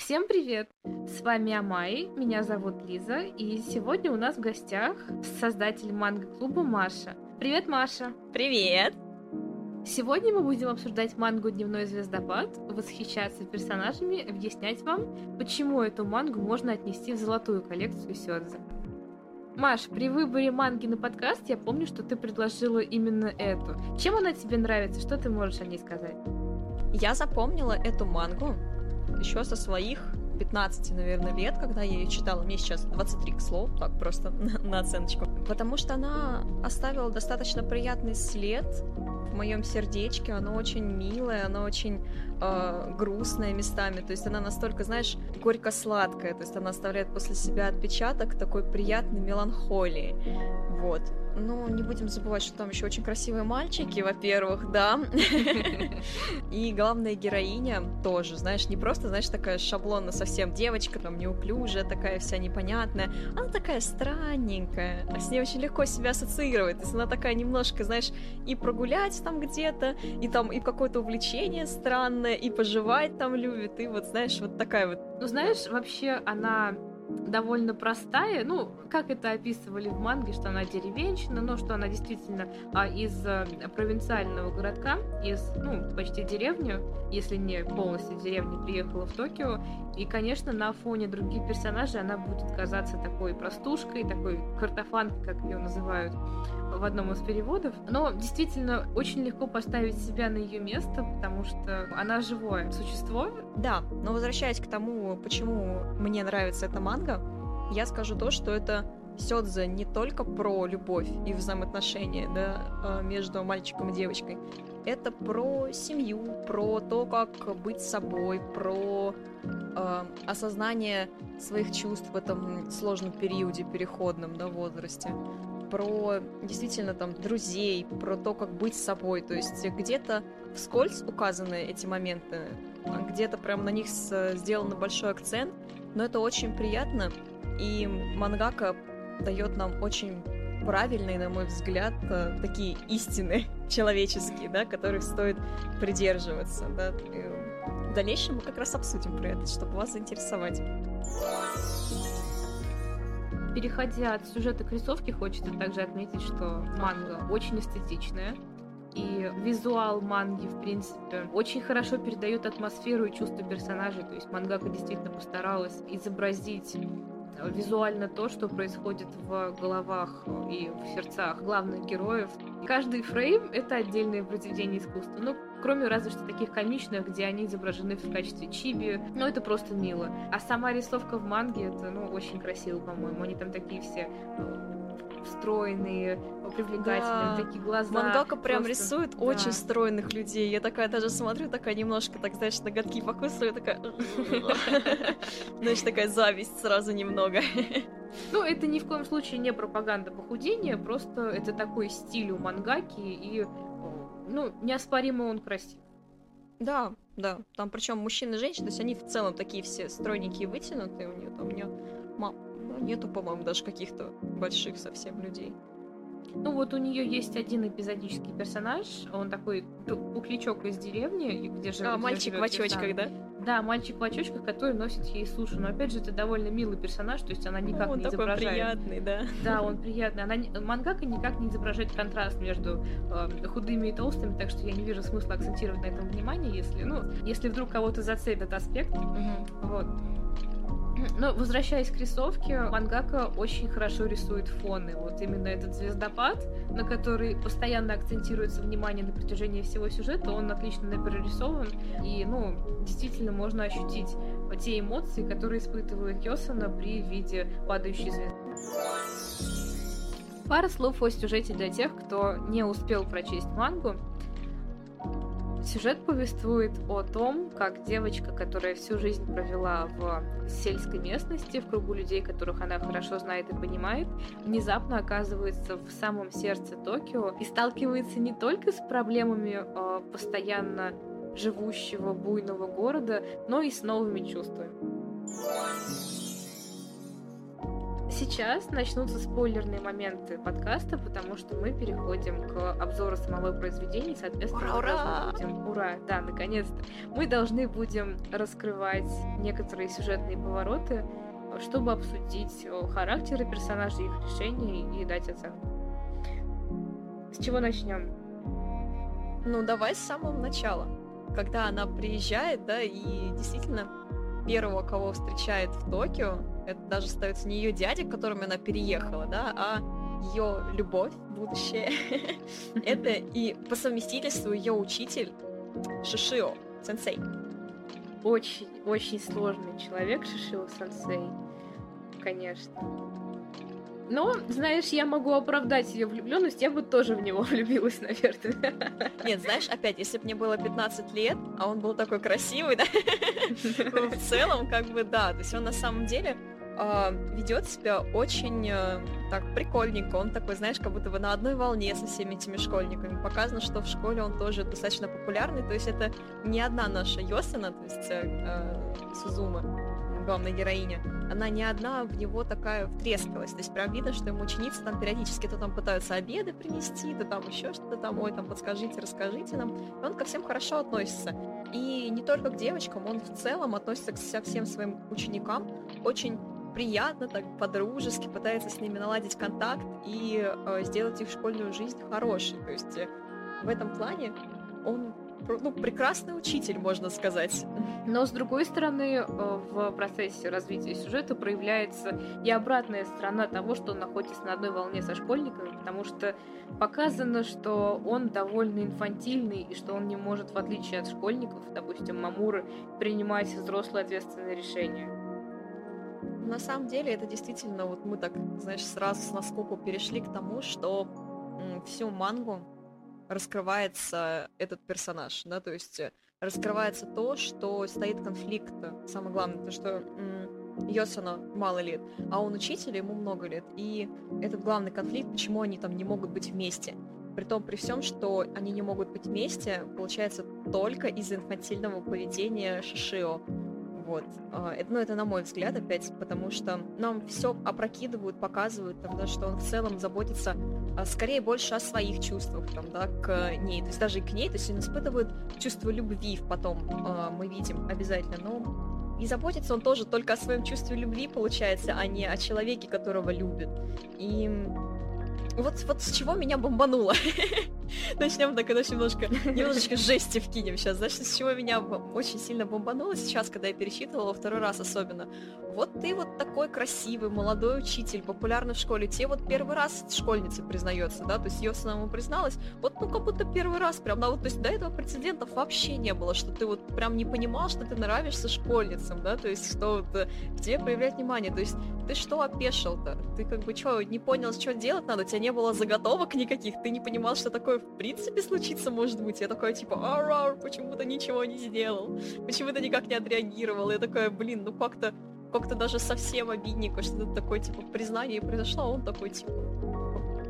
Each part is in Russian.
Всем привет! С вами Амай, меня зовут Лиза, и сегодня у нас в гостях создатель манго-клуба Маша. Привет, Маша! Привет! Сегодня мы будем обсуждать мангу «Дневной звездопад», восхищаться персонажами, объяснять вам, почему эту мангу можно отнести в золотую коллекцию Сёдзе. Маш, при выборе манги на подкаст я помню, что ты предложила именно эту. Чем она тебе нравится? Что ты можешь о ней сказать? Я запомнила эту мангу еще со своих 15, наверное, лет, когда я ее читала. Мне сейчас 23, к слову, так просто на, оценочку. Потому что она оставила достаточно приятный след в моем сердечке. Она очень милая, она очень э, грустная местами. То есть она настолько, знаешь, горько-сладкая. То есть она оставляет после себя отпечаток такой приятной меланхолии. Вот. Ну, не будем забывать, что там еще очень красивые мальчики, во-первых, да. И главная героиня тоже, знаешь, не просто, знаешь, такая шаблонно совсем девочка, там неуклюжая, такая вся непонятная. Она такая странненькая, а с ней очень легко себя ассоциировать. То есть она такая немножко, знаешь, и прогулять там где-то, и там и какое-то увлечение странное, и поживать там любит, и вот, знаешь, вот такая вот. Ну, знаешь, вообще она довольно простая. Ну, как это описывали в манге, что она деревенщина, но что она действительно а, из а, провинциального городка, из, ну, почти деревни, если не полностью деревни, приехала в Токио. И, конечно, на фоне других персонажей она будет казаться такой простушкой, такой картофанкой, как ее называют в одном из переводов. Но действительно очень легко поставить себя на ее место, потому что она живое существо. Да, но возвращаясь к тому, почему мне нравится эта манга, я скажу то, что это Сёдзе не только про любовь и взаимоотношения да, а, между мальчиком и девочкой. Это про семью, про то, как быть собой, про э, осознание своих чувств в этом сложном периоде, переходном да, возрасте про действительно там друзей, про то, как быть собой. То есть где-то вскользь указаны эти моменты, а где-то прям на них сделан большой акцент, но это очень приятно, и мангака дает нам очень правильные, на мой взгляд, э, такие истины человеческие, да, которых стоит придерживаться. Да. в дальнейшем мы как раз обсудим про это, чтобы вас заинтересовать. Переходя от сюжета к рисовке, хочется также отметить, что манга очень эстетичная. И визуал манги, в принципе, очень хорошо передает атмосферу и чувства персонажей. То есть мангака действительно постаралась изобразить визуально то, что происходит в головах и в сердцах главных героев. Каждый фрейм — это отдельное произведение искусства. Ну, кроме разве что таких комичных, где они изображены в качестве чиби. Ну, это просто мило. А сама рисовка в манге — это, ну, очень красиво, по-моему. Они там такие все э, стройные, привлекательные, да. такие глаза. Мангака прям просто... рисует да. очень стройных людей. Я такая даже смотрю, такая немножко, так знаешь, ноготки покусываю, такая... Знаешь, такая зависть сразу немного. Ну, это ни в коем случае не пропаганда похудения, просто это такой стиль у мангаки, и, ну, неоспоримо он красив. Да, да. Там причем мужчины и женщины, то есть они в целом такие все стройненькие, вытянутые. У нее там у нее нету, по-моему, даже каких-то больших совсем людей. Ну вот у нее есть один эпизодический персонаж, он такой пухлячок из деревни, где же. А, мальчик в очочках, да? Да, мальчик в очочках, который носит ей сушу. Но опять же, это довольно милый персонаж, то есть она никак ну, он не такой изображает. приятный, да. Да, он приятный. Она мангака никак не изображает контраст между э, худыми и толстыми, так что я не вижу смысла акцентировать на этом внимание, если, ну, если вдруг кого-то зацепит аспект. Угу. Вот. Но возвращаясь к рисовке, мангака очень хорошо рисует фоны. Вот именно этот звездопад, на который постоянно акцентируется внимание на протяжении всего сюжета, он отлично прорисован. И, ну, действительно можно ощутить те эмоции, которые испытывает Йосана при виде падающей звезды. Пара слов о сюжете для тех, кто не успел прочесть мангу. Сюжет повествует о том, как девочка, которая всю жизнь провела в сельской местности, в кругу людей, которых она хорошо знает и понимает, внезапно оказывается в самом сердце Токио и сталкивается не только с проблемами э, постоянно живущего буйного города, но и с новыми чувствами. Сейчас начнутся спойлерные моменты подкаста, потому что мы переходим к обзору самого произведения, соответственно, ура, ура! будем... Ура! Да, наконец-то! Мы должны будем раскрывать некоторые сюжетные повороты, чтобы обсудить характеры персонажей, их решений и дать оценку. С чего начнем? Ну, давай с самого начала. Когда она приезжает, да, и действительно первого, кого встречает в Токио, это даже становится не ее дядя, к которому она переехала, да, а ее любовь, будущее. это и по совместительству ее учитель Шишио, сенсей. Очень, очень сложный человек Шишио сенсей, конечно. Но, знаешь, я могу оправдать ее влюбленность, я бы тоже в него влюбилась, наверное. Нет, знаешь, опять, если бы мне было 15 лет, а он был такой красивый, да, в целом, как бы, да, то есть он на самом деле э, ведет себя очень э, так прикольненько. Он такой, знаешь, как будто бы на одной волне со всеми этими школьниками. Показано, что в школе он тоже достаточно популярный. То есть это не одна наша Йосина, то есть э, э, Сузума, главная героиня, она не одна в него такая втрескалась. То есть прям видно, что ему ученицы там периодически то там пытаются обеды принести, то там еще что-то там, ой, там подскажите, расскажите нам. И он ко всем хорошо относится. И не только к девочкам, он в целом относится ко всем своим ученикам очень приятно, так по-дружески, пытается с ними наладить контакт и э, сделать их школьную жизнь хорошей. То есть э, в этом плане он ну, прекрасный учитель, можно сказать. Но, с другой стороны, э, в процессе развития сюжета проявляется и обратная сторона того, что он находится на одной волне со школьниками, потому что показано, что он довольно инфантильный, и что он не может, в отличие от школьников, допустим, Мамуры, принимать взрослые ответственные решения на самом деле это действительно, вот мы так, знаешь, сразу с наскоку перешли к тому, что всю мангу раскрывается этот персонаж, да, то есть э, раскрывается то, что стоит конфликт, самое главное, то, что Йосана мало лет, а он учитель, ему много лет, и этот главный конфликт, почему они там не могут быть вместе. При том, при всем, что они не могут быть вместе, получается только из-за инфантильного поведения Шишио. Вот. А, это, ну, это на мой взгляд опять, потому что нам все опрокидывают, показывают, там, да, что он в целом заботится а, скорее больше о своих чувствах, там, да, к ней. То есть даже и к ней, то есть он испытывает чувство любви потом, а, мы видим обязательно, но и заботится он тоже только о своем чувстве любви, получается, а не о человеке, которого любит. И вот, вот с чего меня бомбануло. Начнем так, короче, немножко, немножечко жести вкинем сейчас. Знаешь, с чего меня очень сильно бомбануло сейчас, когда я перечитывала второй раз особенно. Вот ты вот такой красивый, молодой учитель, популярный в школе. Тебе вот первый раз школьница признается, да, то есть ее самому призналась. Вот ну как будто первый раз прям, да, вот, то есть до этого прецедентов вообще не было, что ты вот прям не понимал, что ты нравишься школьницам, да, то есть что вот э, к тебе проявлять внимание. То есть ты что опешил-то? Ты как бы что, не понял, что делать надо? У тебя не было заготовок никаких, ты не понимал, что такое в принципе случится, может быть. Я такой, типа, ар почему то ничего не сделал? Почему то никак не отреагировал? Я такая, блин, ну как-то как-то даже совсем обидненько, что это такое, типа, признание произошло, а он такой, типа,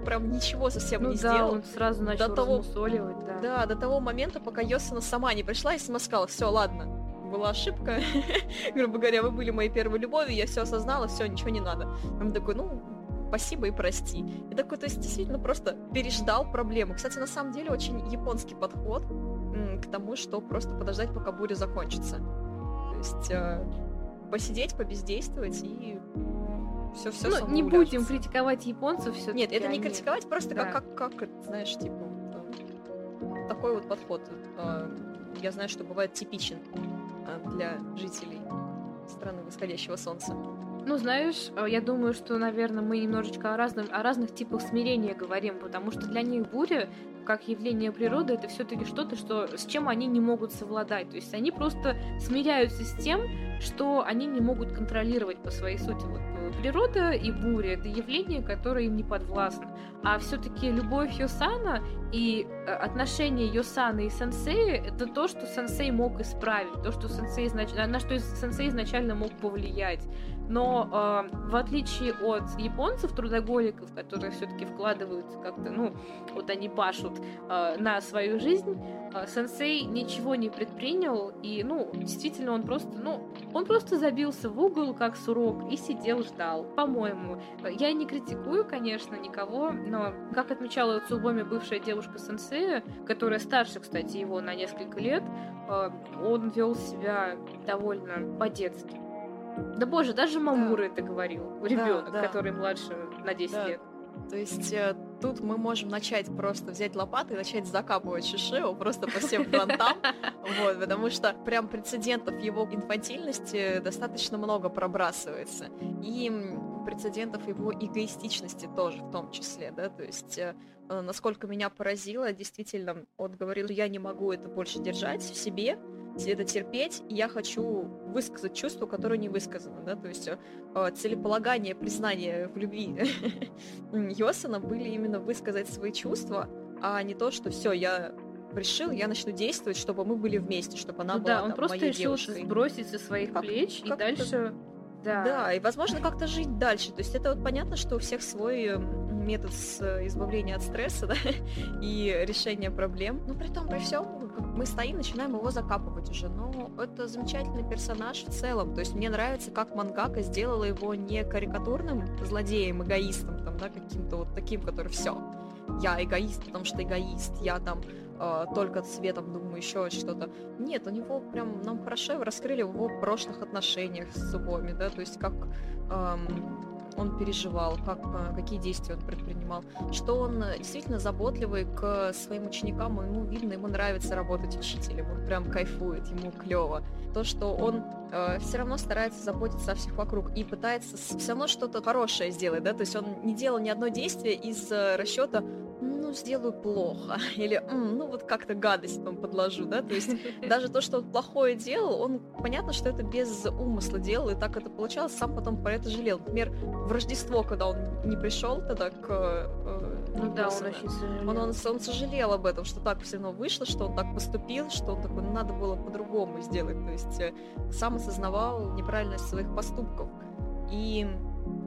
прям ничего совсем ну, не да, сделал. он сразу начал до того, да. Да, до того момента, пока Йосана сама не пришла и сама сказала, все, ладно, была ошибка, грубо говоря, вы были моей первой любовью, я все осознала, все, ничего не надо. Он такой, ну, спасибо и прости. И такой, то есть, действительно просто переждал проблему. Кстати, на самом деле, очень японский подход к тому, что просто подождать, пока буря закончится. То есть э, посидеть, побездействовать и все все Ну, не будем критиковать японцев все Нет, это не критиковать, просто да. как, как, как, знаешь, типа, вот, такой вот подход. Э, я знаю, что бывает типичен э, для жителей страны восходящего солнца. Ну, знаешь, э, я думаю, что, наверное, мы немножечко о, разном, о разных типах смирения говорим, потому что для них буря, как явление природы, это все-таки что-то, что, с чем они не могут совладать. То есть они просто смиряются с тем, что они не могут контролировать по своей сути. Вот э, природа и буря — это явление, которое им не подвластно. А все-таки любовь Йосана И э, отношения Йосаны и Сенсея — это то, что Сенсей мог исправить, то, что Сенсей изнач... на что Сенсей изначально мог повлиять. Но э, в отличие от японцев, трудоголиков, которые все-таки вкладываются как-то, ну, вот они пашут э, на свою жизнь, э, сенсей ничего не предпринял, и, ну, действительно, он просто, ну, он просто забился в угол, как сурок, и сидел, ждал, по-моему. Я не критикую, конечно, никого, но, как отмечала Цубоми бывшая девушка сенсея, которая старше, кстати, его на несколько лет, э, он вел себя довольно по-детски. Да боже, даже Мамура да. это говорил. Ребенок, да, да. который младше на 10 да. лет. То есть э, тут мы можем начать просто взять лопату и начать закапывать Шишио просто по всем фронтам, вот, потому что прям прецедентов его инфантильности достаточно много пробрасывается. И прецедентов его эгоистичности тоже в том числе, да, то есть э, насколько меня поразило, действительно, он говорил, я не могу это больше держать в себе, это терпеть, и я хочу высказать чувство, которое не высказано, да, то есть э, целеполагание, признание в любви Йосана были именно высказать свои чувства, а не то, что все, я решил, я начну действовать, чтобы мы были вместе, чтобы она ну, была да, он там, просто моей решил девушкой. сбросить со своих как, плеч как и дальше да. да, и, возможно, как-то жить дальше. То есть это вот понятно, что у всех свой метод с э, избавления от стресса, да, и решения проблем. Но при том, при всем, мы стоим, начинаем его закапывать уже. Но это замечательный персонаж в целом. То есть мне нравится, как мангака сделала его не карикатурным злодеем, эгоистом, там, да, каким-то вот таким, который все. Я эгоист, потому что эгоист, я там э, только цветом думаю, еще что-то. Нет, у него прям нам хорошо раскрыли в его прошлых отношениях с Субоми, да, то есть как эм, он переживал, как, э, какие действия он предпринимал, что он э, действительно заботливый к своим ученикам, ему видно, ему нравится работать учителем, он прям кайфует, ему клево. То, что он э, все равно старается заботиться о всех вокруг и пытается все равно что-то хорошее сделать, да, то есть он не делал ни одно действие из э, расчета, ну, сделаю плохо, или, ну, вот как-то гадость там подложу, да, то есть даже то, что он плохое делал, он, понятно, что это без умысла делал, и так это получалось, сам потом про это жалел. Например, в Рождество, когда он не пришел тогда к... Э, ну да, он очень сожалел. Он, он, он сожалел об этом, что так все равно вышло, что он так поступил, что он такой, ну, надо было по-другому сделать, то есть э, сам осознавал неправильность своих поступков. И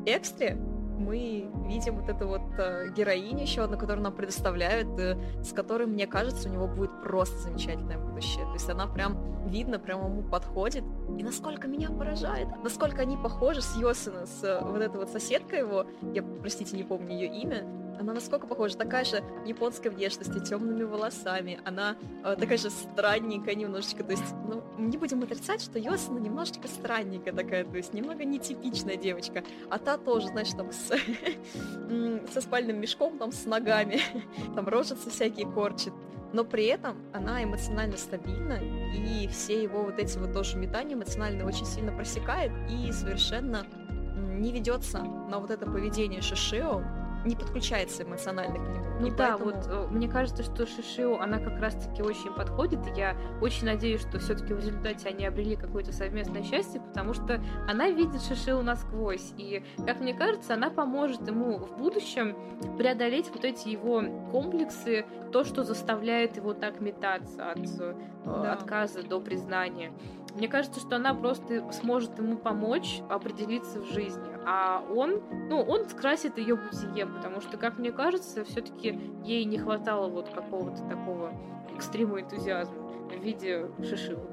Экстре мы видим вот эту вот э, героиню еще одну, которую нам предоставляют, э, с которой, мне кажется, у него будет просто замечательное будущее. То есть она прям видно, прям ему подходит. И насколько меня поражает, насколько они похожи с Йосина, с э, вот этой вот соседкой его, я, простите, не помню ее имя, она насколько похожа, такая же японской внешности, темными волосами, она э, такая же странненькая немножечко, то есть, ну, не будем отрицать, что Йосана немножечко странненькая такая, то есть, немного нетипичная девочка, а та тоже, знаешь, там с, со спальным мешком, там с ногами, там рожицы всякие корчит, но при этом она эмоционально стабильна, и все его вот эти вот тоже метания эмоционально очень сильно просекает и совершенно не ведется на вот это поведение Шишио, не подключается эмоционально к нему. Ну и да, поэтому... вот э, мне кажется, что Шишио, она как раз-таки очень подходит, я очень надеюсь, что все-таки в результате они обрели какое-то совместное счастье, потому что она видит Шишио насквозь, и, как мне кажется, она поможет ему в будущем преодолеть вот эти его комплексы, то, что заставляет его так метаться от э, да. отказа до признания. Мне кажется, что она просто сможет ему помочь определиться в жизни. А он, ну, он скрасит ее бытие, потому что, как мне кажется, все-таки ей не хватало вот какого-то такого экстрима энтузиазма в виде шишивы.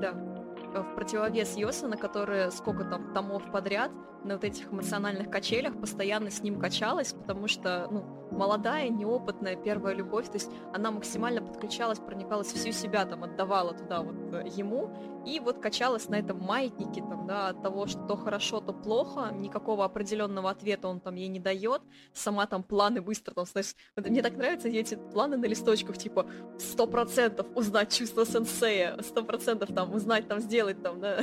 Да. В противовес Йосана, которая сколько там томов подряд на вот этих эмоциональных качелях постоянно с ним качалась, потому что, ну, молодая, неопытная первая любовь, то есть она максимально подключалась, проникалась всю себя, там, отдавала туда вот э, ему, и вот качалась на этом маятнике, там, да, от того, что то хорошо, то плохо, никакого определенного ответа он там ей не дает, сама там планы быстро, там, знаешь, мне так нравятся эти планы на листочках, типа, сто процентов узнать чувство сенсея, сто процентов там узнать, там, сделать, там, да.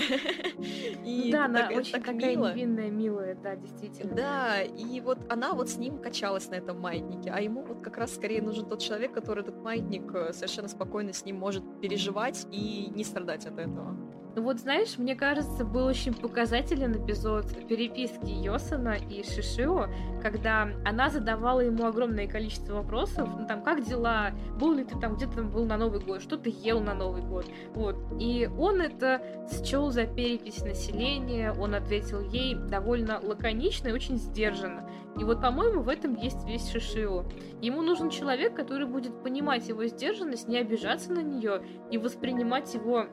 И да, она очень такая невинная, милая, да, действительно. Да, и вот она вот с ним качалась на этом маятнике, маятнике, а ему вот как раз скорее нужен тот человек, который этот маятник э, совершенно спокойно с ним может переживать и не страдать от этого. Ну вот знаешь, мне кажется, был очень показателен эпизод переписки Йосана и Шишио, когда она задавала ему огромное количество вопросов, ну там, как дела, был ли ты там, где ты был на Новый год, что ты ел на Новый год, вот. И он это счел за перепись населения, он ответил ей довольно лаконично и очень сдержанно. И вот, по-моему, в этом есть весь Шишио. Ему нужен человек, который будет понимать его сдержанность, не обижаться на нее и воспринимать его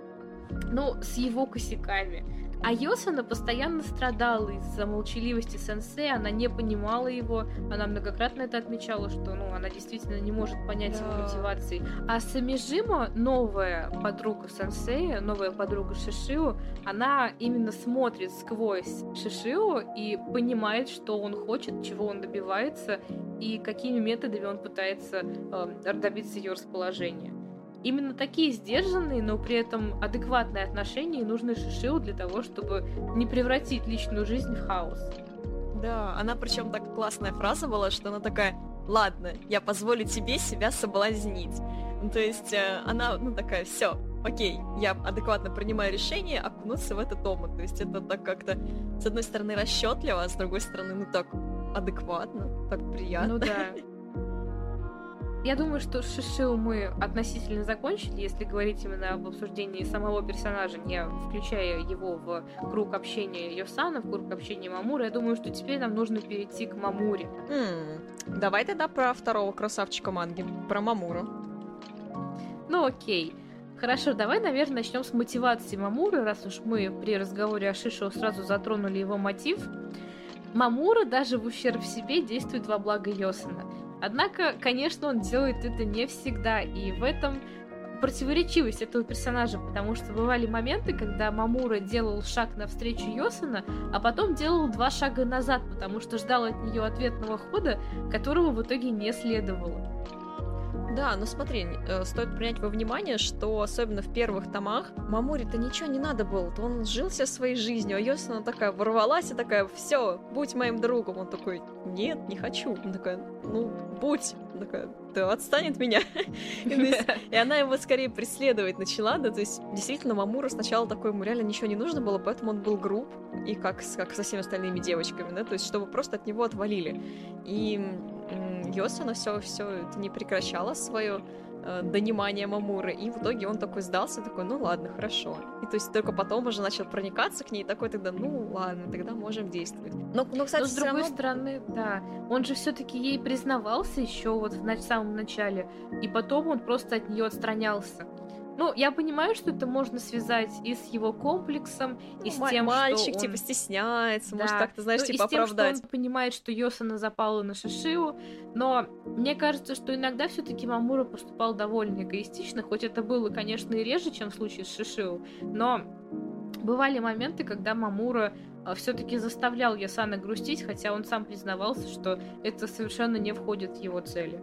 ну, с его косяками. А Йосана постоянно страдала из-за молчаливости сенсея, она не понимала его, она многократно это отмечала, что ну, она действительно не может понять да. его мотивации. А Самижима, новая подруга сенсея, новая подруга Шишио, она именно смотрит сквозь Шишио и понимает, что он хочет, чего он добивается и какими методами он пытается э, добиться ее расположения. Именно такие сдержанные, но при этом адекватные отношения нужны Шишио для того, чтобы не превратить личную жизнь в хаос. Да, она причем так классная фраза была, что она такая, ладно, я позволю тебе себя соблазнить. Ну, то есть э, она, ну, такая, все, окей, я адекватно принимаю решение окунуться в этот омут. То есть это так как-то, с одной стороны, расчетливо, а с другой стороны, ну так адекватно, так приятно. Ну да. Я думаю, что Шишиу мы относительно закончили, если говорить именно об обсуждении самого персонажа, не включая его в круг общения Йосана, в круг общения Мамуры. Я думаю, что теперь нам нужно перейти к Мамуре. Mm. Давай тогда про второго красавчика манги, про Мамуру. Ну окей. Хорошо, давай, наверное, начнем с мотивации Мамуры, раз уж мы при разговоре о Шишио сразу затронули его мотив. Мамура даже в ущерб себе действует во благо Йосана. Однако, конечно, он делает это не всегда, и в этом противоречивость этого персонажа, потому что бывали моменты, когда Мамура делал шаг навстречу Йосана, а потом делал два шага назад, потому что ждал от нее ответного хода, которого в итоге не следовало. Да, но смотри, э, стоит принять во внимание, что особенно в первых томах Мамуре-то ничего не надо было, то он жил себе своей жизнью, а Йосана такая ворвалась и такая, все, будь моим другом. Он такой, нет, не хочу. Он такая, ну, будь. Такая, да отстань от меня. И она его скорее преследовать начала, да, то есть действительно Мамура сначала такой, ему реально ничего не нужно было, поэтому он был груб, и как, как со всеми остальными девочками, да, то есть чтобы просто от него отвалили. И Йосана все, все это не прекращала свое э, донимание Мамуры, и в итоге он такой сдался, такой, ну ладно, хорошо. И то есть только потом уже начал проникаться к ней, такой тогда, ну ладно, тогда можем действовать. Но, но кстати, но с другой равно... стороны, да, он же все-таки ей признавался еще вот в самом начале, и потом он просто от нее отстранялся. Ну, я понимаю, что это можно связать и с его комплексом, и ну, с тем, мальчик, что он... типа, стесняется, да. может, как-то, знаешь, ну, типа, и с тем, оправдать. Что он понимает, что Йосана запала на Шишиу, но мне кажется, что иногда все таки Мамура поступал довольно эгоистично, хоть это было, конечно, и реже, чем в случае с Шишиу, но бывали моменты, когда Мамура а, все-таки заставлял Ясана грустить, хотя он сам признавался, что это совершенно не входит в его цели.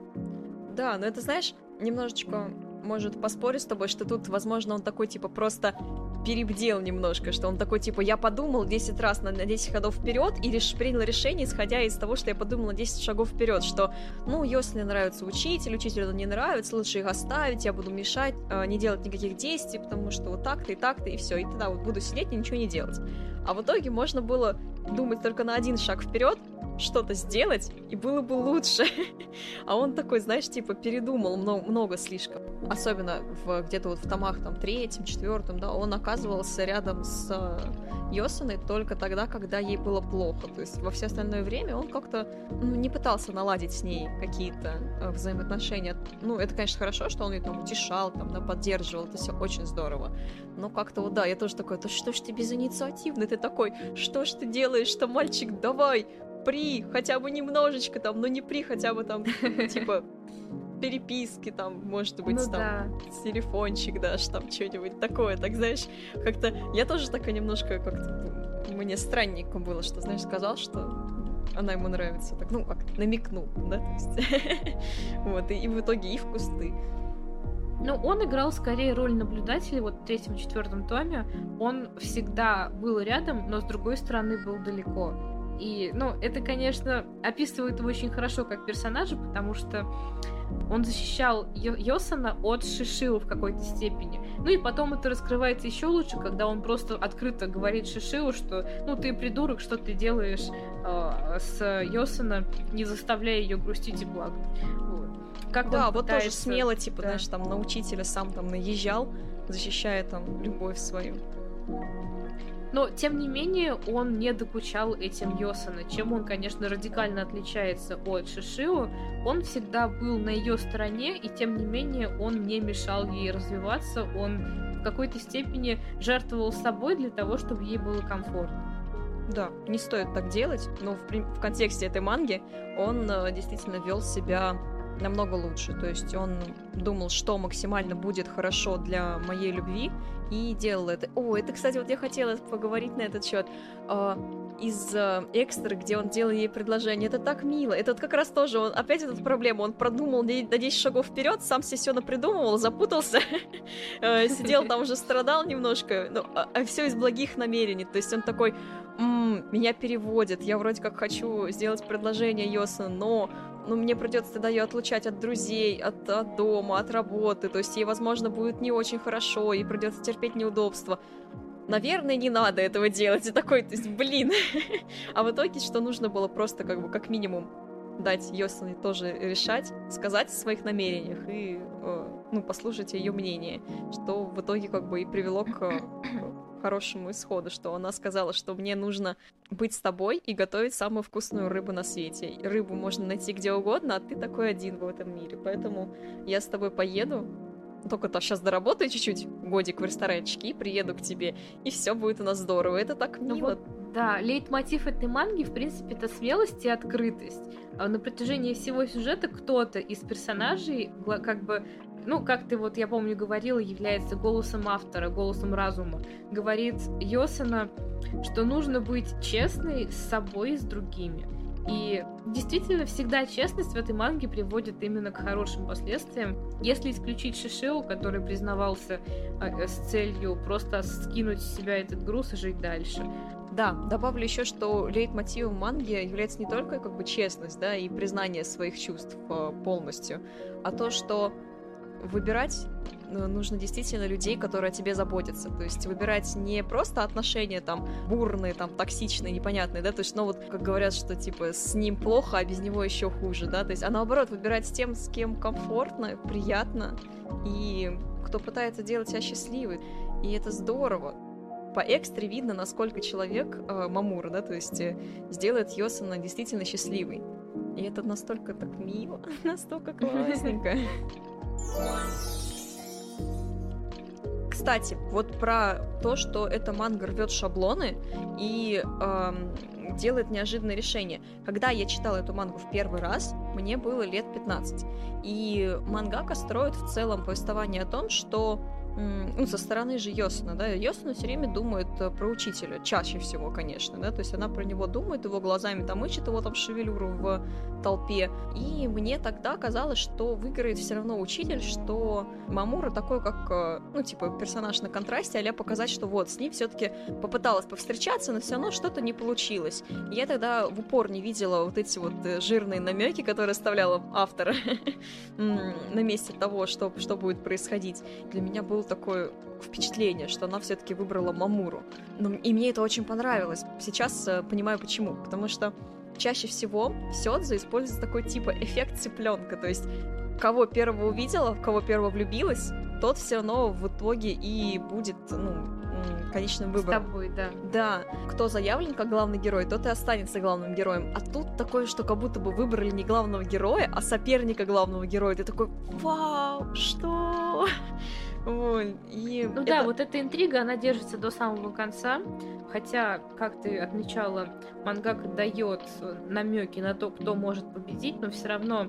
Да, но это, знаешь, немножечко может поспорить с тобой, что тут, возможно, он такой, типа, просто перебдел немножко, что он такой, типа, я подумал 10 раз на, на 10 ходов вперед и лишь принял решение, исходя из того, что я подумал на 10 шагов вперед, что, ну, если нравится учитель, учителю не нравится, лучше их оставить, я буду мешать, э, не делать никаких действий, потому что вот так-то и так-то, и все, и тогда вот буду сидеть и ничего не делать. А в итоге можно было думать только на один шаг вперед, что-то сделать, и было бы лучше. а он такой, знаешь, типа передумал много, много слишком. Особенно в, где-то вот в томах там третьем, четвертом, да, он оказывался рядом с э, Йосаной только тогда, когда ей было плохо. То есть во все остальное время он как-то ну, не пытался наладить с ней какие-то э, взаимоотношения. Ну, это, конечно, хорошо, что он ее там утешал, там, да, поддерживал, это все очень здорово. Но как-то вот, да, я тоже такой, то что ж ты безинициативный, ты такой, что ж ты делаешь, что мальчик, давай, при, хотя бы немножечко там, но не при, хотя бы там, типа, переписки там, может быть, ну, там, да. телефончик дашь, там, что-нибудь такое, так, знаешь, как-то, я тоже такая немножко как-то, мне странненько было, что, знаешь, сказал, что она ему нравится, так, ну, как, намекнул, да, то есть, вот, и, и в итоге и в кусты. Ну, он играл скорее роль наблюдателя, вот в третьем-четвертом томе, он всегда был рядом, но с другой стороны был далеко. И, ну, это, конечно, описывает его очень хорошо как персонажа, потому что он защищал Йосана от Шишио в какой-то степени. Ну и потом это раскрывается еще лучше, когда он просто открыто говорит Шишио, что ну ты придурок, что ты делаешь э, с Йосана, не заставляя ее грустить и плакать. Вот. Как да, вот пытается... тоже смело, типа, да. знаешь, там на учителя сам там наезжал, защищая там любовь свою. Но, тем не менее, он не докучал этим Йосана, чем он, конечно, радикально отличается от Шишио. Он всегда был на ее стороне, и, тем не менее, он не мешал ей развиваться, он в какой-то степени жертвовал собой для того, чтобы ей было комфортно. Да, не стоит так делать, но в, в контексте этой манги он э, действительно вел себя намного лучше. То есть он думал, что максимально будет хорошо для моей любви, и делал это. О, это, кстати, вот я хотела поговорить на этот счет. А, из э, экстра, где он делал ей предложение. Это так мило. Это вот как раз тоже, он, опять эта проблема. Он продумал на 10 шагов вперед, сам себе все напридумывал, запутался, э, сидел там уже страдал немножко. Ну, а, а все из благих намерений. То есть он такой, меня переводит, я вроде как хочу сделать предложение Йосу, но ну, мне придется тогда ее отлучать от друзей, от, от дома, от работы, то есть ей, возможно, будет не очень хорошо, и придется терпеть неудобства. Наверное, не надо этого делать. И такой, то есть, блин. а в итоге, что нужно было просто, как бы, как минимум, дать Йосане тоже решать, сказать о своих намерениях и, э, ну, послушать ее мнение, что в итоге, как бы, и привело к хорошему исходу, что она сказала, что мне нужно быть с тобой и готовить самую вкусную рыбу на свете. Рыбу можно найти где угодно, а ты такой один в этом мире. Поэтому я с тобой поеду, только-то сейчас доработаю чуть-чуть, годик в ресторанчике, и приеду к тебе, и все будет у нас здорово. Это так ну мило. Ну вот, да, лейтмотив этой манги, в принципе, это смелость и открытость. А на протяжении всего сюжета кто-то из персонажей как бы ну, как ты вот, я помню, говорила, является голосом автора, голосом разума. Говорит Йосана, что нужно быть честной с собой и с другими. И действительно, всегда честность в этой манге приводит именно к хорошим последствиям. Если исключить Шишио, который признавался э, с целью просто скинуть с себя этот груз и жить дальше. Да, добавлю еще, что лейтмотивом манги является не только как бы честность, да, и признание своих чувств э, полностью, а то, что выбирать ну, нужно действительно людей, которые о тебе заботятся. То есть выбирать не просто отношения там бурные, там токсичные, непонятные, да, то есть, ну вот, как говорят, что типа с ним плохо, а без него еще хуже, да, то есть, а наоборот, выбирать с тем, с кем комфортно, приятно, и кто пытается делать тебя счастливой. И это здорово. По экстре видно, насколько человек, э, Мамура, да, то есть э, сделает Йосана действительно счастливой. И это настолько так мило, настолько классненько. Кстати, вот про то, что эта манга рвет шаблоны и эм, делает неожиданное решение. Когда я читала эту мангу в первый раз, мне было лет 15. И мангака строит в целом повествование о том, что ну, со стороны же Йосана, да, Йосана все время думает э, про учителя, чаще всего, конечно, да, то есть она про него думает, его глазами там ищет его там шевелюру в толпе, и мне тогда казалось, что выиграет все равно учитель, что Мамура такой, как, э, ну, типа, персонаж на контрасте, а показать, что вот, с ним все-таки попыталась повстречаться, но все равно что-то не получилось. Я тогда в упор не видела вот эти вот э, жирные намеки, которые оставляла автор на месте того, что, что будет происходить. Для меня был такое впечатление, что она все-таки выбрала Мамуру. Ну, и мне это очень понравилось. Сейчас э, понимаю почему. Потому что чаще всего в Сёдзе используется такой типа эффект цыпленка. То есть кого первого увидела, в кого первого влюбилась, тот все равно в итоге и будет, ну, конечным выбором. С тобой, да. Да. Кто заявлен как главный герой, тот и останется главным героем. А тут такое, что как будто бы выбрали не главного героя, а соперника главного героя. Ты такой, вау, что? Ой, и ну это... да, вот эта интрига, она держится до самого конца. Хотя, как ты отмечала, мангака дает намеки на то, кто может победить, но все равно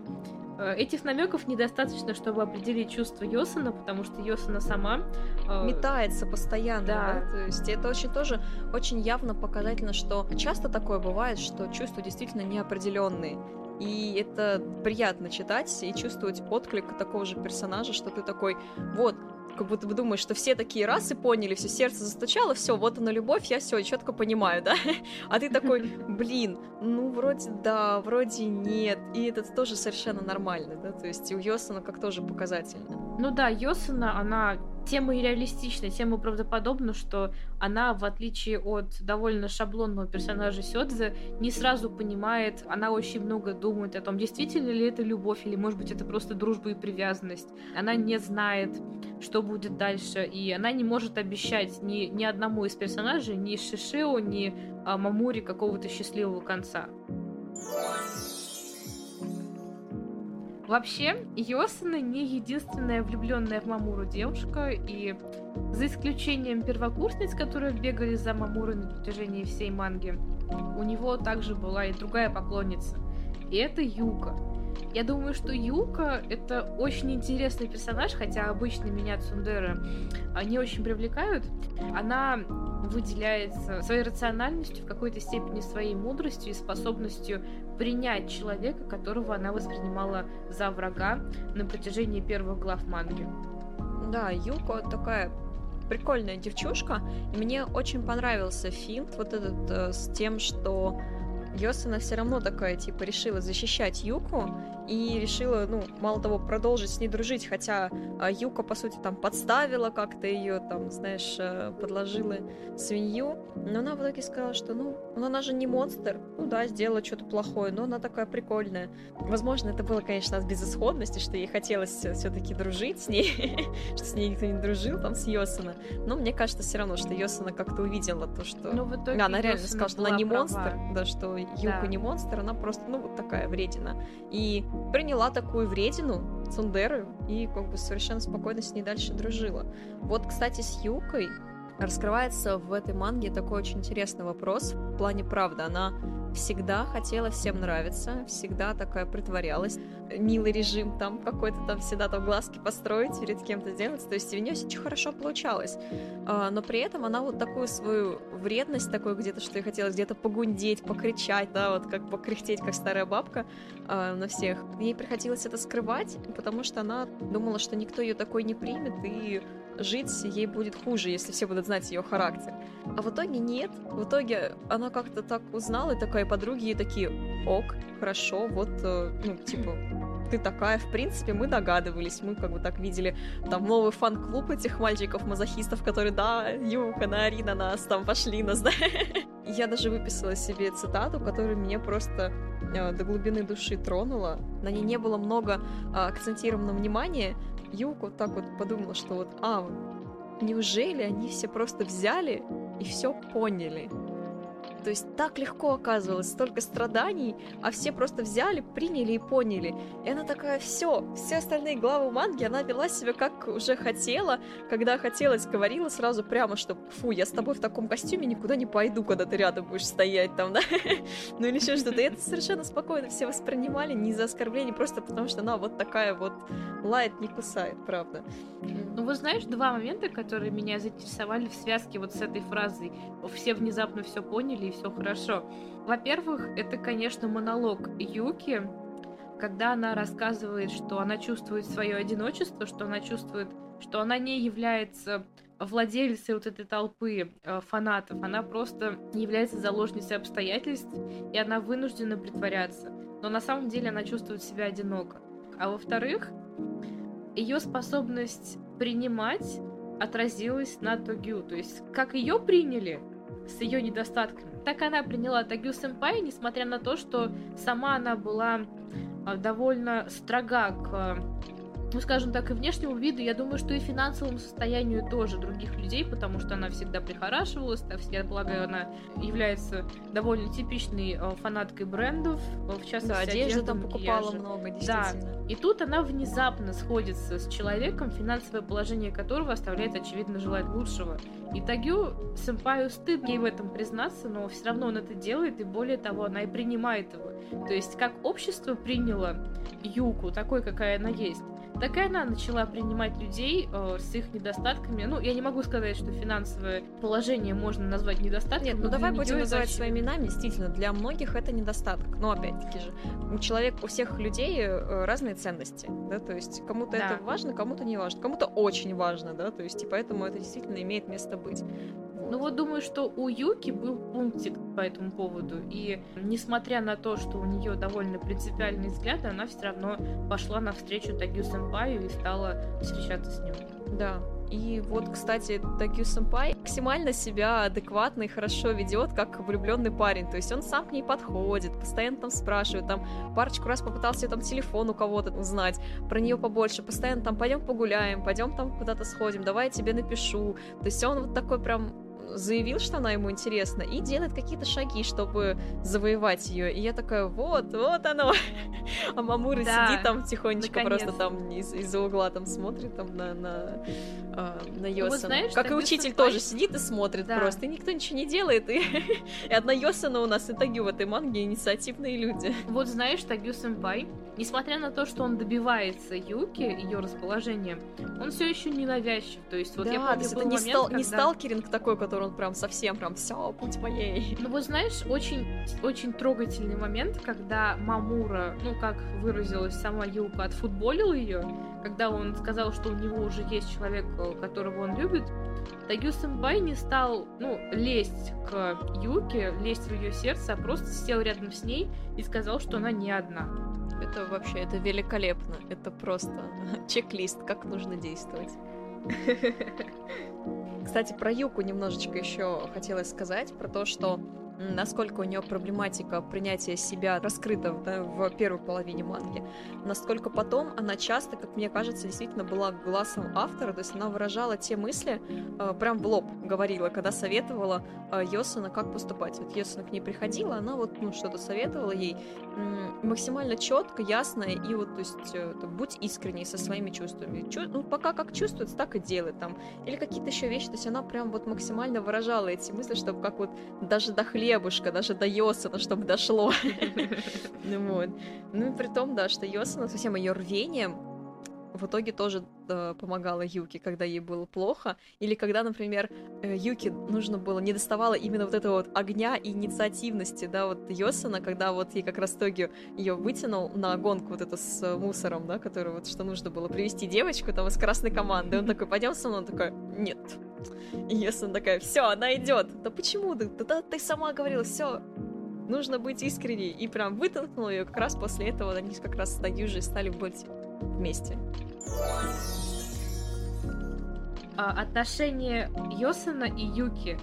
э, Этих намеков недостаточно, чтобы определить чувство Йосана, потому что Йосана сама э... метается постоянно. Да. да. То есть это очень тоже очень явно показательно, что часто такое бывает, что чувства действительно неопределенные. И это приятно читать и чувствовать отклик такого же персонажа, что ты такой, вот, как будто бы думаешь, что все такие раз и поняли, все сердце застучало, все, вот она любовь, я все четко понимаю, да? А ты такой, блин, ну вроде да, вроде нет, и это тоже совершенно нормально, да, то есть у Йосана как тоже показательно. Ну да, Йосана, она тема и реалистична, тема правдоподобна, что она, в отличие от довольно шаблонного персонажа Сёдзе, не сразу понимает, она очень много думает о том, действительно ли это любовь, или, может быть, это просто дружба и привязанность. Она не знает, что будет дальше, и она не может обещать ни, ни одному из персонажей, ни Шишио, ни а, Мамури какого-то счастливого конца. Вообще, Йосана не единственная влюбленная в Мамуру девушка, и за исключением первокурсниц, которые бегали за Мамурой на протяжении всей манги, у него также была и другая поклонница. И это Юка. Я думаю, что Юка — это очень интересный персонаж, хотя обычно меня Цундеры не очень привлекают. Она выделяется своей рациональностью, в какой-то степени своей мудростью и способностью принять человека, которого она воспринимала за врага на протяжении первых глав манги. Да, Юко такая прикольная девчушка. Мне очень понравился финт вот этот э, с тем, что Йосана все равно такая, типа, решила защищать Юку и решила, ну, мало того, продолжить с ней дружить, хотя а, Юка, по сути, там подставила как-то ее, там, знаешь, э, подложила свинью, но она в итоге сказала, что, ну, ну, она же не монстр, ну да, сделала что-то плохое, но она такая прикольная. Возможно, это было, конечно, от безысходности, что ей хотелось все-таки дружить с ней, что с ней никто не дружил, там, с Йосана, но мне кажется все равно, что Йосана как-то увидела то, что... Ну, в итоге она реально сказала, что она не монстр, да, что Юка Да. не монстр, она просто, ну, вот такая вредина. И приняла такую вредину, Цундеру, и как бы совершенно спокойно с ней дальше дружила. Вот, кстати, с Юкой раскрывается в этой манге такой очень интересный вопрос в плане правды. Она всегда хотела всем нравиться, всегда такая притворялась. Милый режим там какой-то там всегда там глазки построить, перед кем-то делать. То есть у нее очень хорошо получалось. А, но при этом она вот такую свою вредность, такой где-то, что ей хотелось где-то погундеть, покричать, да, вот как покряхтеть, как старая бабка а, на всех. Ей приходилось это скрывать, потому что она думала, что никто ее такой не примет, и жить ей будет хуже, если все будут знать ее характер. А в итоге нет. В итоге она как-то так узнала, и такая подруги ей такие, ок, хорошо, вот, э, ну, типа, ты такая, в принципе, мы догадывались, мы как бы так видели там новый фан-клуб этих мальчиков-мазохистов, которые, да, Юка, наори на нас, там, пошли нас, да. Я даже выписала себе цитату, которая меня просто э, до глубины души тронула. На ней не было много э, акцентированного внимания. Юка вот так вот подумала, что вот, а, неужели они все просто взяли и все поняли? То есть так легко оказывалось, столько страданий, а все просто взяли, приняли и поняли. И она такая, все, все остальные главы манги, она вела себя как уже хотела, когда хотелось, говорила сразу прямо, что фу, я с тобой в таком костюме никуда не пойду, когда ты рядом будешь стоять там, да? Ну или еще что-то. И это совершенно спокойно все воспринимали, не за оскорбление, просто потому что она вот такая вот лает, не кусает, правда. Ну, вот знаешь, два момента, которые меня заинтересовали в связке вот с этой фразой. Все внезапно все поняли и все хорошо. Во-первых, это, конечно, монолог Юки, когда она рассказывает, что она чувствует свое одиночество, что она чувствует, что она не является владельцей вот этой толпы э, фанатов, она просто является заложницей обстоятельств, и она вынуждена притворяться. Но на самом деле она чувствует себя одиноко. А во-вторых, ее способность принимать отразилась на Тогю. То есть, как ее приняли с ее недостатками, так она приняла Тогю Сэмпай, несмотря на то, что сама она была а, довольно строга к ну, скажем так, и внешнему виду, я думаю, что и финансовому состоянию тоже других людей, потому что она всегда прихорашивалась, я полагаю, она является довольно типичной э, фанаткой брендов, э, в частности, Да, одежды, там покупала макияжа. много, Да, действительно. и тут она внезапно сходится с человеком, финансовое положение которого оставляет, очевидно, желать лучшего. И Тагю сэмпаю стыд ей в этом признаться, но все равно он это делает, и более того, она и принимает его. То есть, как общество приняло Юку такой, какая она есть, так и она начала принимать людей э, с их недостатками. Ну, я не могу сказать, что финансовое положение можно назвать недостатком. Нет, ну давай будем называть своими именами. Действительно, для многих это недостаток. Но опять-таки же, у человека, у всех людей э, разные ценности, да, то есть кому-то да. это важно, кому-то не важно, кому-то очень важно, да, то есть и поэтому это действительно имеет место быть. Ну вот думаю, что у Юки был пунктик по этому поводу, и несмотря на то, что у нее довольно принципиальные взгляды, она все равно пошла навстречу Тагю Сэмпаю и стала встречаться с ним. Да, и вот, кстати, Тагю Сэмпай максимально себя адекватно и хорошо ведет, как влюбленный парень. То есть он сам к ней подходит, постоянно там спрашивает, там парочку раз попытался там телефон у кого-то узнать, про нее побольше, постоянно там пойдем погуляем, пойдем там куда-то сходим, давай я тебе напишу. То есть он вот такой прям заявил, что она ему интересна, и делает какие-то шаги, чтобы завоевать ее. И я такая, вот, вот оно. А Мамура да, сидит там тихонечко, наконец. просто там из- из-за угла там смотрит там на, на, э, на Йосана. Ну, знаешь, как и учитель тоже сидит и смотрит да. просто, и никто ничего не делает. И, и одна Йосана у нас и Тагю в этой манге инициативные люди. Вот знаешь, Тагю Сэмпай, несмотря на то, что он добивается Юки, ее расположения, он все еще не навязчив. То есть вот да, я помню, был это не, момент, стал, когда... не сталкеринг такой, который он прям совсем прям все, путь моей. Ну вот знаешь, очень, очень трогательный момент, когда Мамура, ну как выразилась сама Юка, отфутболил ее, когда он сказал, что у него уже есть человек, которого он любит, Тагю Сэмпай не стал, ну, лезть к Юке, лезть в ее сердце, а просто сел рядом с ней и сказал, что она не одна. Это вообще, это великолепно. Это просто чек-лист, как нужно действовать. Кстати, про Юку немножечко еще хотелось сказать, про то, что насколько у нее проблематика принятия себя раскрыта да, в первой половине манги, насколько потом она часто, как мне кажется, действительно была глазом автора, то есть она выражала те мысли, э, прям в лоб говорила, когда советовала э, Йосана, как поступать. Вот Йосана к ней приходила, она вот ну, что-то советовала ей м- максимально четко, ясно, и вот, то есть, э, будь искренней со своими чувствами. Чу- ну, пока как чувствуется, так и делай там. Или какие-то еще вещи, то есть она прям вот максимально выражала эти мысли, чтобы как вот даже до хлебушка, даже до Йосана, чтобы дошло. Ну вот. Ну и при том, да, что Йосана со всем ее рвением в итоге тоже э, помогала Юки, когда ей было плохо, или когда, например, э, Юки нужно было, не доставало именно вот этого вот огня и инициативности, да, вот Йосана, когда вот ей как раз Тоги ее вытянул на гонку вот эту с э, мусором, да, который вот что нужно было привести девочку там из красной команды, он такой, пойдем со мной, он такой, нет. И Йосана такая, все, она идет. Да почему? Да, да ты сама говорила, все, нужно быть искренней. И прям вытолкнул ее как раз после этого они как раз с Тагюжей стали быть вместе. А, отношения Йосана и Юки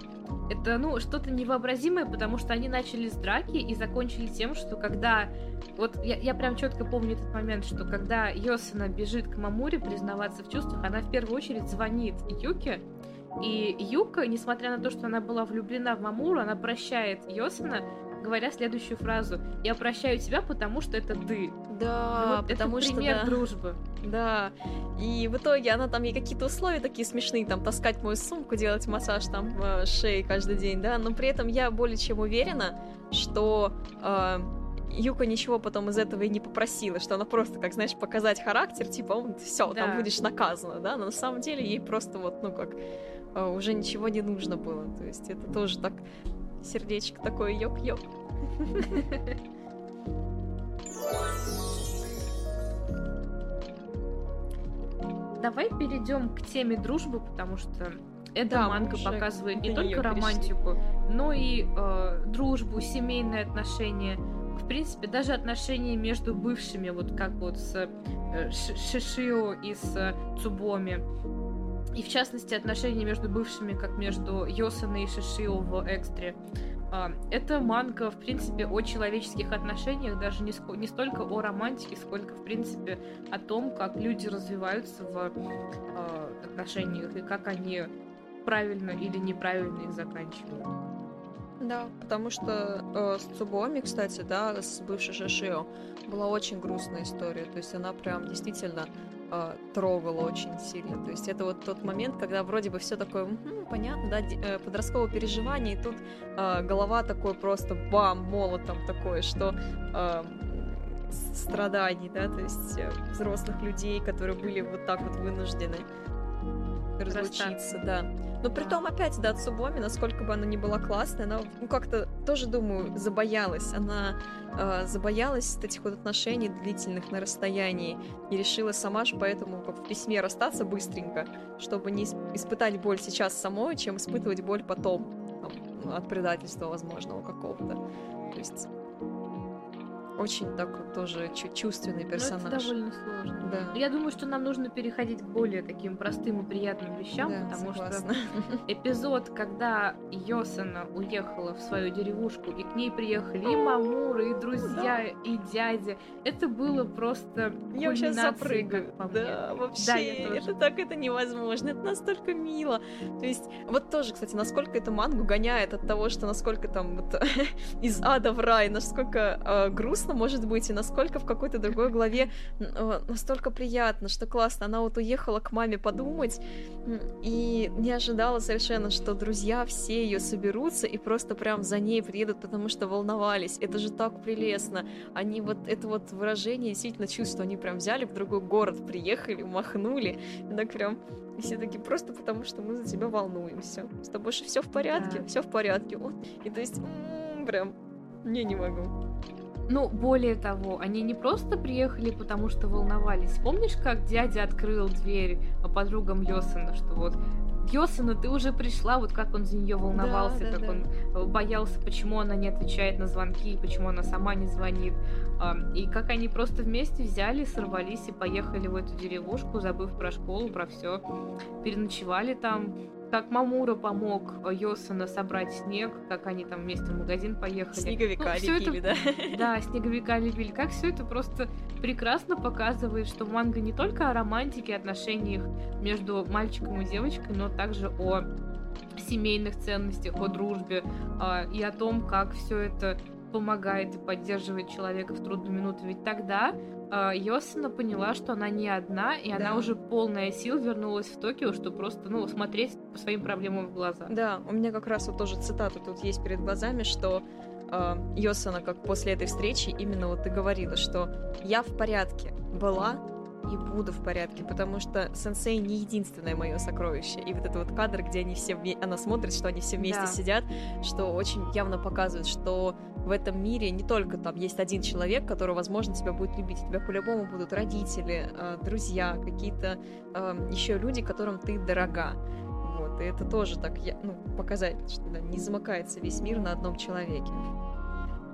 это, ну, что-то невообразимое, потому что они начали с драки и закончили тем, что когда... Вот я, я прям четко помню этот момент, что когда Йосана бежит к Мамуре признаваться в чувствах, она в первую очередь звонит Юке, и Юка, несмотря на то, что она была влюблена в Мамуру, она прощает Йосана, говоря следующую фразу. «Я прощаю тебя, потому что это ты». Да, вот потому это что пример да. дружбы. Да. И в итоге она там ей какие-то условия такие смешные, там таскать мою сумку, делать массаж там э, шеи каждый день, да. Но при этом я более чем уверена, что э, Юка ничего потом из этого и не попросила, что она просто, как знаешь, показать характер, типа, все, да. там будешь наказана, да. Но на самом деле ей просто вот, ну как, э, уже ничего не нужно было. То есть это тоже так сердечко такое ёк-ёк. Давай перейдем к теме дружбы, потому что эта да, манга показывает не только романтику, пришли. но и э, дружбу, семейные отношения. В принципе, даже отношения между бывшими, вот как вот с э, Шишио и с э, Цубоми. И в частности, отношения между бывшими, как между Йосаной и Шишио в Экстре. А, это манга, в принципе, о человеческих отношениях, даже не, ск- не столько о романтике, сколько, в принципе, о том, как люди развиваются в э, отношениях и как они правильно или неправильно их заканчивают. Да, потому что э, с Цубоми, кстати, да, с бывшей Шишио, была очень грустная история. То есть она прям действительно э, трогало очень сильно. То есть это вот тот момент, когда вроде бы все такое, м-м, понятно, да, э, подростковое переживание, и тут э, голова такой просто бам, молотом такое, что э, страданий, да, то есть э, взрослых людей, которые были вот так вот вынуждены разлучиться, да. Но при том, опять, да, Цубоми, насколько бы она ни была классной, она, ну, как-то тоже, думаю, забоялась. Она э, забоялась вот этих вот отношений длительных на расстоянии и решила сама же поэтому как в письме расстаться быстренько, чтобы не испытать боль сейчас самой, чем испытывать боль потом там, от предательства возможного какого-то. То есть очень так тоже чувственный персонаж. Ну, это довольно сложно. Да. Я думаю, что нам нужно переходить к более таким простым и приятным вещам, да, потому согласна. что эпизод, когда Йосана уехала в свою деревушку, и к ней приехали и Мамура, и друзья, и дядя, это было просто Я сейчас кульминацией, запрыгаю. как по мне. Да, вообще, Да, это так это невозможно, это настолько мило. То есть, вот тоже, кстати, насколько это мангу гоняет от того, что насколько там вот из ада в рай, насколько э, грустно может быть, и насколько в какой-то другой главе э, настолько приятно, что классно. Она вот уехала к маме подумать и не ожидала совершенно, что друзья все ее соберутся и просто прям за ней приедут, потому что волновались. Это же так прелестно. Они вот это вот выражение действительно чувство, они прям взяли в другой город, приехали, махнули, и так прям и все таки просто потому, что мы за тебя волнуемся. С тобой же все в порядке, Да. все в порядке. Вот. И то есть, м, прям, не, не могу. Ну, более того, они не просто приехали, потому что волновались. Помнишь, как дядя открыл дверь подругам Йосана, что вот Йосана, ты уже пришла, вот как он за нее волновался, да, как да. он э, боялся, почему она не отвечает на звонки, почему она сама не звонит. А, И как они просто вместе взяли, сорвались и поехали в эту деревушку, забыв про школу, про все. Переночевали там. Как Мамура помог э, Йосана собрать снег, как они там вместе в магазин поехали. Снеговика Ну, всё это лепили, да? да, снеговика любили. Как все это просто прекрасно показывает, что манга не только о романтике, отношениях между мальчиком и девочкой, но также о семейных ценностях, о дружбе а, и о том, как все это помогает и поддерживает человека в трудную минуту. Ведь тогда а, Йосана поняла, что она не одна, и она Да. уже полная сил вернулась в Токио, чтобы просто, ну, смотреть по своим проблемам в глаза. Да, у меня как раз вот тоже цитата тут есть перед глазами, что э, Йосана, как после этой встречи, именно вот и говорила, что я в порядке была и буду в порядке, потому что сенсей не единственное мое сокровище. И вот этот вот кадр, где они все вме- она смотрит, что они все вместе Да. сидят, что очень явно показывает, что в этом мире не только там есть один человек, который, возможно, тебя будет любить, тебя по-любому будут родители, э, друзья, какие-то еще люди, которым ты дорога. Вот, и это тоже так, ну, показать, что да, не замыкается весь мир на одном человеке.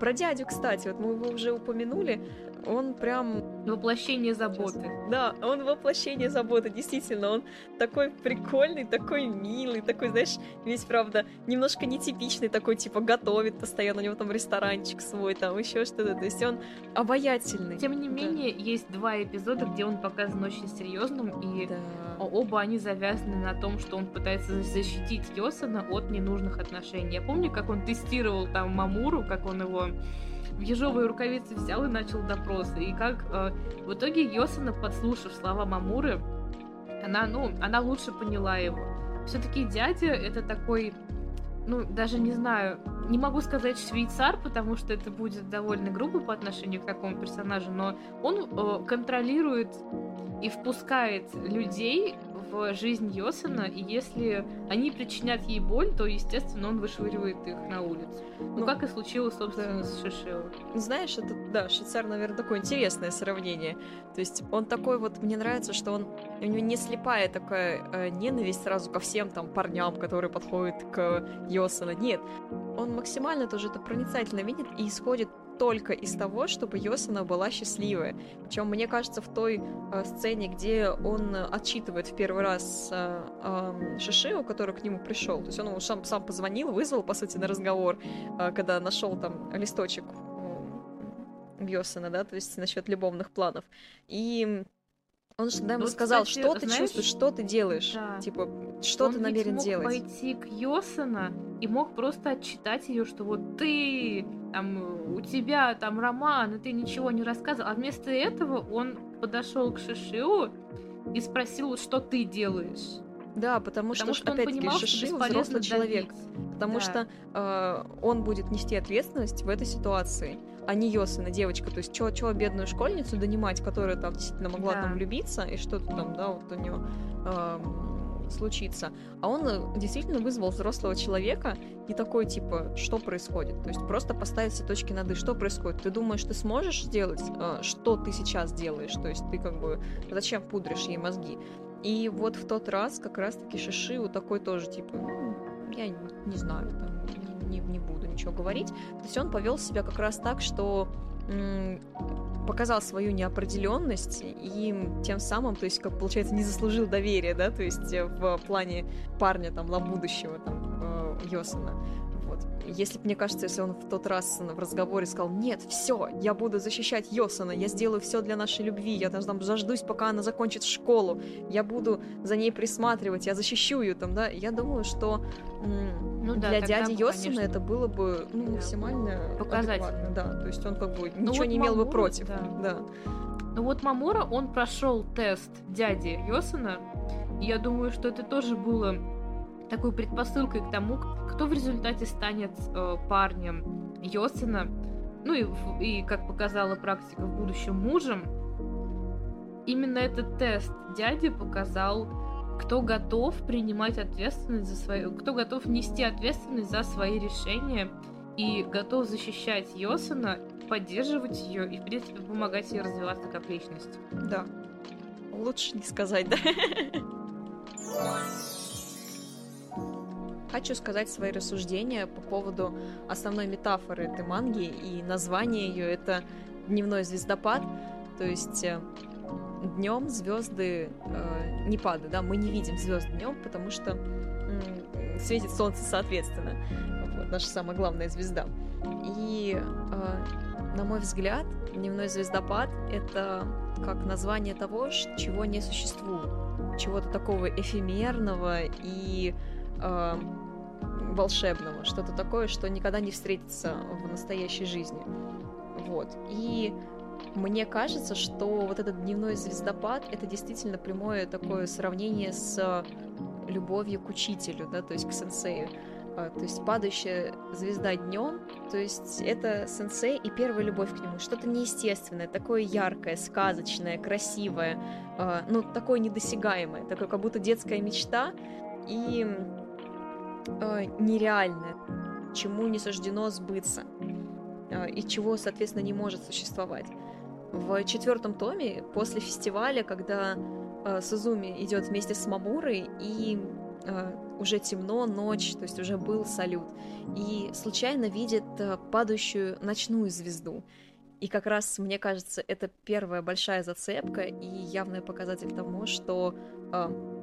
Про дядю, кстати, вот мы его уже упомянули, он прям Воплощение заботы. да, он воплощение заботы, действительно, он такой прикольный, такой милый, такой, знаешь, весь, правда, немножко нетипичный, такой, типа, готовит постоянно, у него там ресторанчик свой, там еще что-то, то есть он обаятельный. Тем не Да. менее, есть два эпизода, где он показан очень серьезным, и Да. оба они завязаны на том, что он пытается защитить Йосана от ненужных отношений. Я помню, как он тестировал там Мамуру, как он его в ежовые рукавицы взял и начал допросы, и как э, в итоге Йосана, подслушав слова Мамуры, она, ну, она лучше поняла его. Все-таки дядя это такой, ну, даже не знаю, не могу сказать швейцар, потому что это будет довольно грубо по отношению к такому персонажу, но он э, контролирует и впускает людей в жизнь Йосана, и если они причинят ей боль, то, естественно, он вышвыривает их на улицу. Ну, Ну, как и случилось, собственно, да. с Шишио. Знаешь, это, да, Шицар, наверное, такое интересное сравнение. То есть он такой вот, мне нравится, что он, у него не слепая такая э, ненависть сразу ко всем там парням, которые подходят к Йосана. Нет, он максимально тоже это проницательно видит и исходит только из того, чтобы Йосана была счастливая. Причем, мне кажется, в той э, сцене, где он э, отчитывает в первый раз э, эм, Шишио, который к нему пришел, то есть он ему сам, сам позвонил, вызвал, по сути, на разговор, э, когда нашел там листочек у Йосана, да, то есть насчет любовных планов. И он же тогда ему Вот, сказал, кстати, что ты знаешь, чувствуешь, что ты делаешь, да. типа, что он ты намерен мог делать. пойти к Йосана и мог просто отчитать ее, что вот ты, там, у тебя там роман, и ты ничего не рассказывал. А вместо этого он подошел к Шишио и спросил, что ты делаешь. Да, потому, Потому что, что опять-таки, понимал, Шиши взрослый человек. давить. Потому Да. что э, он будет нести ответственность в этой ситуации. а не Йосана, девочка. То есть, чего, чего бедную школьницу донимать, которая там действительно могла да. там влюбиться, и что-то там, да, вот у нее э, случится. А он э, действительно вызвал взрослого человека и такой, типа, что происходит? То есть просто поставить все точки над «и». Что происходит? Ты думаешь, ты сможешь сделать, э, что ты сейчас делаешь? То есть ты как бы... Зачем пудришь ей мозги? И вот в тот раз как раз-таки Шиши вот такой тоже, типа, ну, я не знаю, там, не, не буду ничего говорить. То есть он повел себя как раз так, что показал свою неопределенность и тем самым, то есть, как получается, не заслужил доверия, да, то есть э, в плане парня там на будущего там э, Йосана. Если мне кажется, если он в тот раз в разговоре сказал, нет, все, я буду защищать Йосана, я сделаю все для нашей любви, я там заждусь, пока она закончит школу, я буду за ней присматривать, я защищу ее там, да, я думаю, что ну, да, для дяди бы, Йосана конечно. это было бы ну, да. максимально показательно, да, то есть он как бы ну, ничего вот не имел Мамура, бы против, да. да. Ну вот Мамура, он прошел тест дяди Йосана, и я думаю, что это тоже было такой предпосылкой к тому, кто в результате станет э, парнем Йосина, ну и, и, как показала практика, в будущем мужем. Именно этот тест дяди показал, кто готов принимать ответственность за свои, кто готов нести ответственность за свои решения и готов защищать Йосина, поддерживать ее и, в принципе, помогать ей развиваться как личность. Да. Лучше не сказать, да? Хочу сказать свои рассуждения по поводу основной метафоры этой манги и название ее это дневной звездопад, то есть э, днем звезды э, не падают, да, мы не видим звезд днем, потому что э, светит солнце соответственно, вот, наша самая главная звезда. И, э, на мой взгляд, дневной звездопад это как название того, чего не существует, чего-то такого эфемерного и волшебного, что-то такое, что никогда не встретится в настоящей жизни. Вот. И мне кажется, что вот этот дневной звездопад — это действительно прямое такое сравнение с любовью к учителю, да, то есть к сенсею. А, то есть падающая звезда днем, то есть это сенсей и первая любовь к нему. Что-то неестественное, такое яркое, сказочное, красивое, а, ну, такое недосягаемое, такое как будто детская мечта. И э, нереальное, чему не суждено сбыться э, и чего, соответственно, не может существовать. В четвертом томе, после фестиваля, когда э, Сузуми идет вместе с Мамурой и э, уже темно, ночь, то есть уже был салют, и случайно видит э, падающую ночную звезду. И как раз, мне кажется, это первая большая зацепка и явный показатель тому, что э,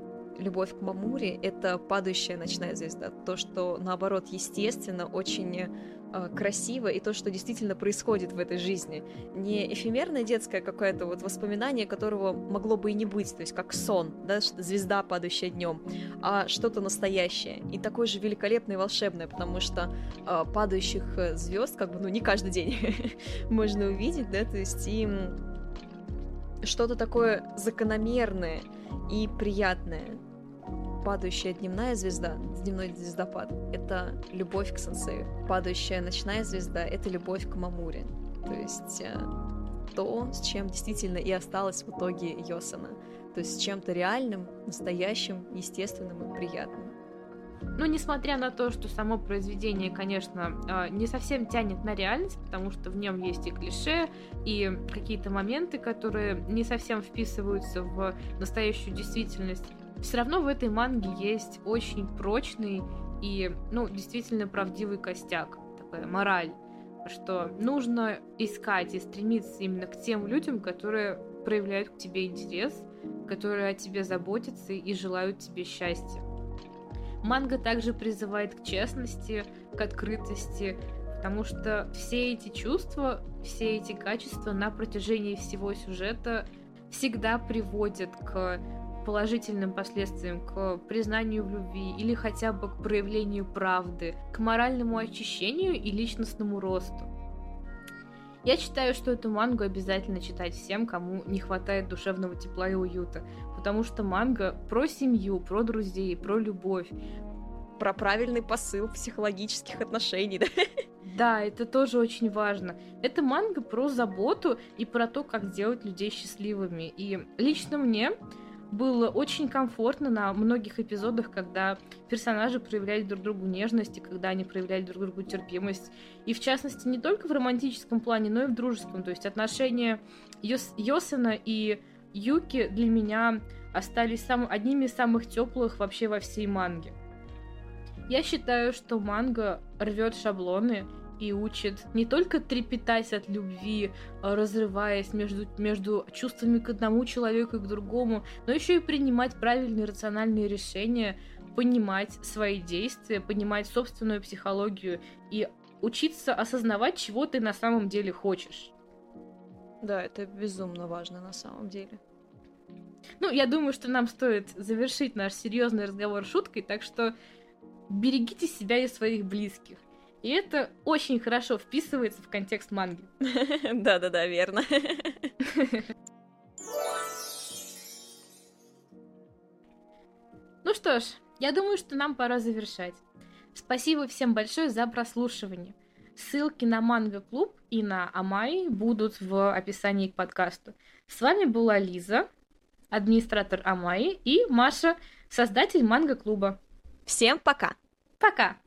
любовь к Мамуре — это падающая ночная звезда. То, что, наоборот, естественно, очень э, красиво, и то, что действительно происходит в этой жизни. Не эфемерное детское какое-то вот воспоминание, которого могло бы и не быть, то есть как сон, да, звезда, падающая днем, а что-то настоящее. И такое же великолепное и волшебное, потому что э, падающих э, звезд, как бы, ну, не каждый день можно увидеть, да, то есть им что-то такое закономерное и приятное падающая дневная звезда, дневной звездопад, это любовь к сенсею. Падающая ночная звезда — это любовь к Мамуре. То есть э, то, с чем действительно и осталось в итоге Йосана. То есть с чем-то реальным, настоящим, естественным и приятным. Ну, несмотря на то, что само произведение, конечно, а, не совсем тянет на реальность, потому что в нем есть и клише, и какие-то моменты, которые не совсем вписываются в настоящую действительность, все равно в этой манге есть очень прочный и, ну, действительно правдивый костяк, такая мораль, что нужно искать и стремиться именно к тем людям, которые проявляют к тебе интерес, которые о тебе заботятся и желают тебе счастья. Манга также призывает к честности, к открытости, потому что все эти чувства, все эти качества на протяжении всего сюжета всегда приводят к положительным последствиям, к признанию в любви или хотя бы к проявлению правды, к моральному очищению и личностному росту. Я считаю, что эту мангу обязательно читать всем, кому не хватает душевного тепла и уюта, потому что манга про семью, про друзей, про любовь. про правильный посыл психологических отношений, да? Да, это тоже очень важно. Это манга про заботу и про то, как сделать людей счастливыми. И лично мне было очень комфортно на многих эпизодах, когда персонажи проявляли друг другу нежность, и когда они проявляли друг другу терпимость. И в частности, не только в романтическом плане, но и в дружеском. То есть отношения Йос Йосена и Юки для меня остались сам... одними из самых теплых вообще во всей манге. Я считаю, что манга рвет шаблоны и учит не только трепетать от любви, а, разрываясь между, между чувствами к одному человеку и к другому, но еще и принимать правильные рациональные решения, понимать свои действия, понимать собственную психологию и учиться осознавать, чего ты на самом деле хочешь. Да, это безумно важно на самом деле. Ну, я думаю, что нам стоит завершить наш серьезный разговор шуткой, так что берегите себя и своих близких. И это очень хорошо вписывается в контекст манги. Да-да-да, верно. Ну что ж, я думаю, что нам пора завершать. Спасибо всем большое за прослушивание. Ссылки на манго-клуб и на Амай будут в описании к подкасту. С вами была Лиза, администратор Амай, и Маша, создатель манго-клуба. Всем пока! Пока!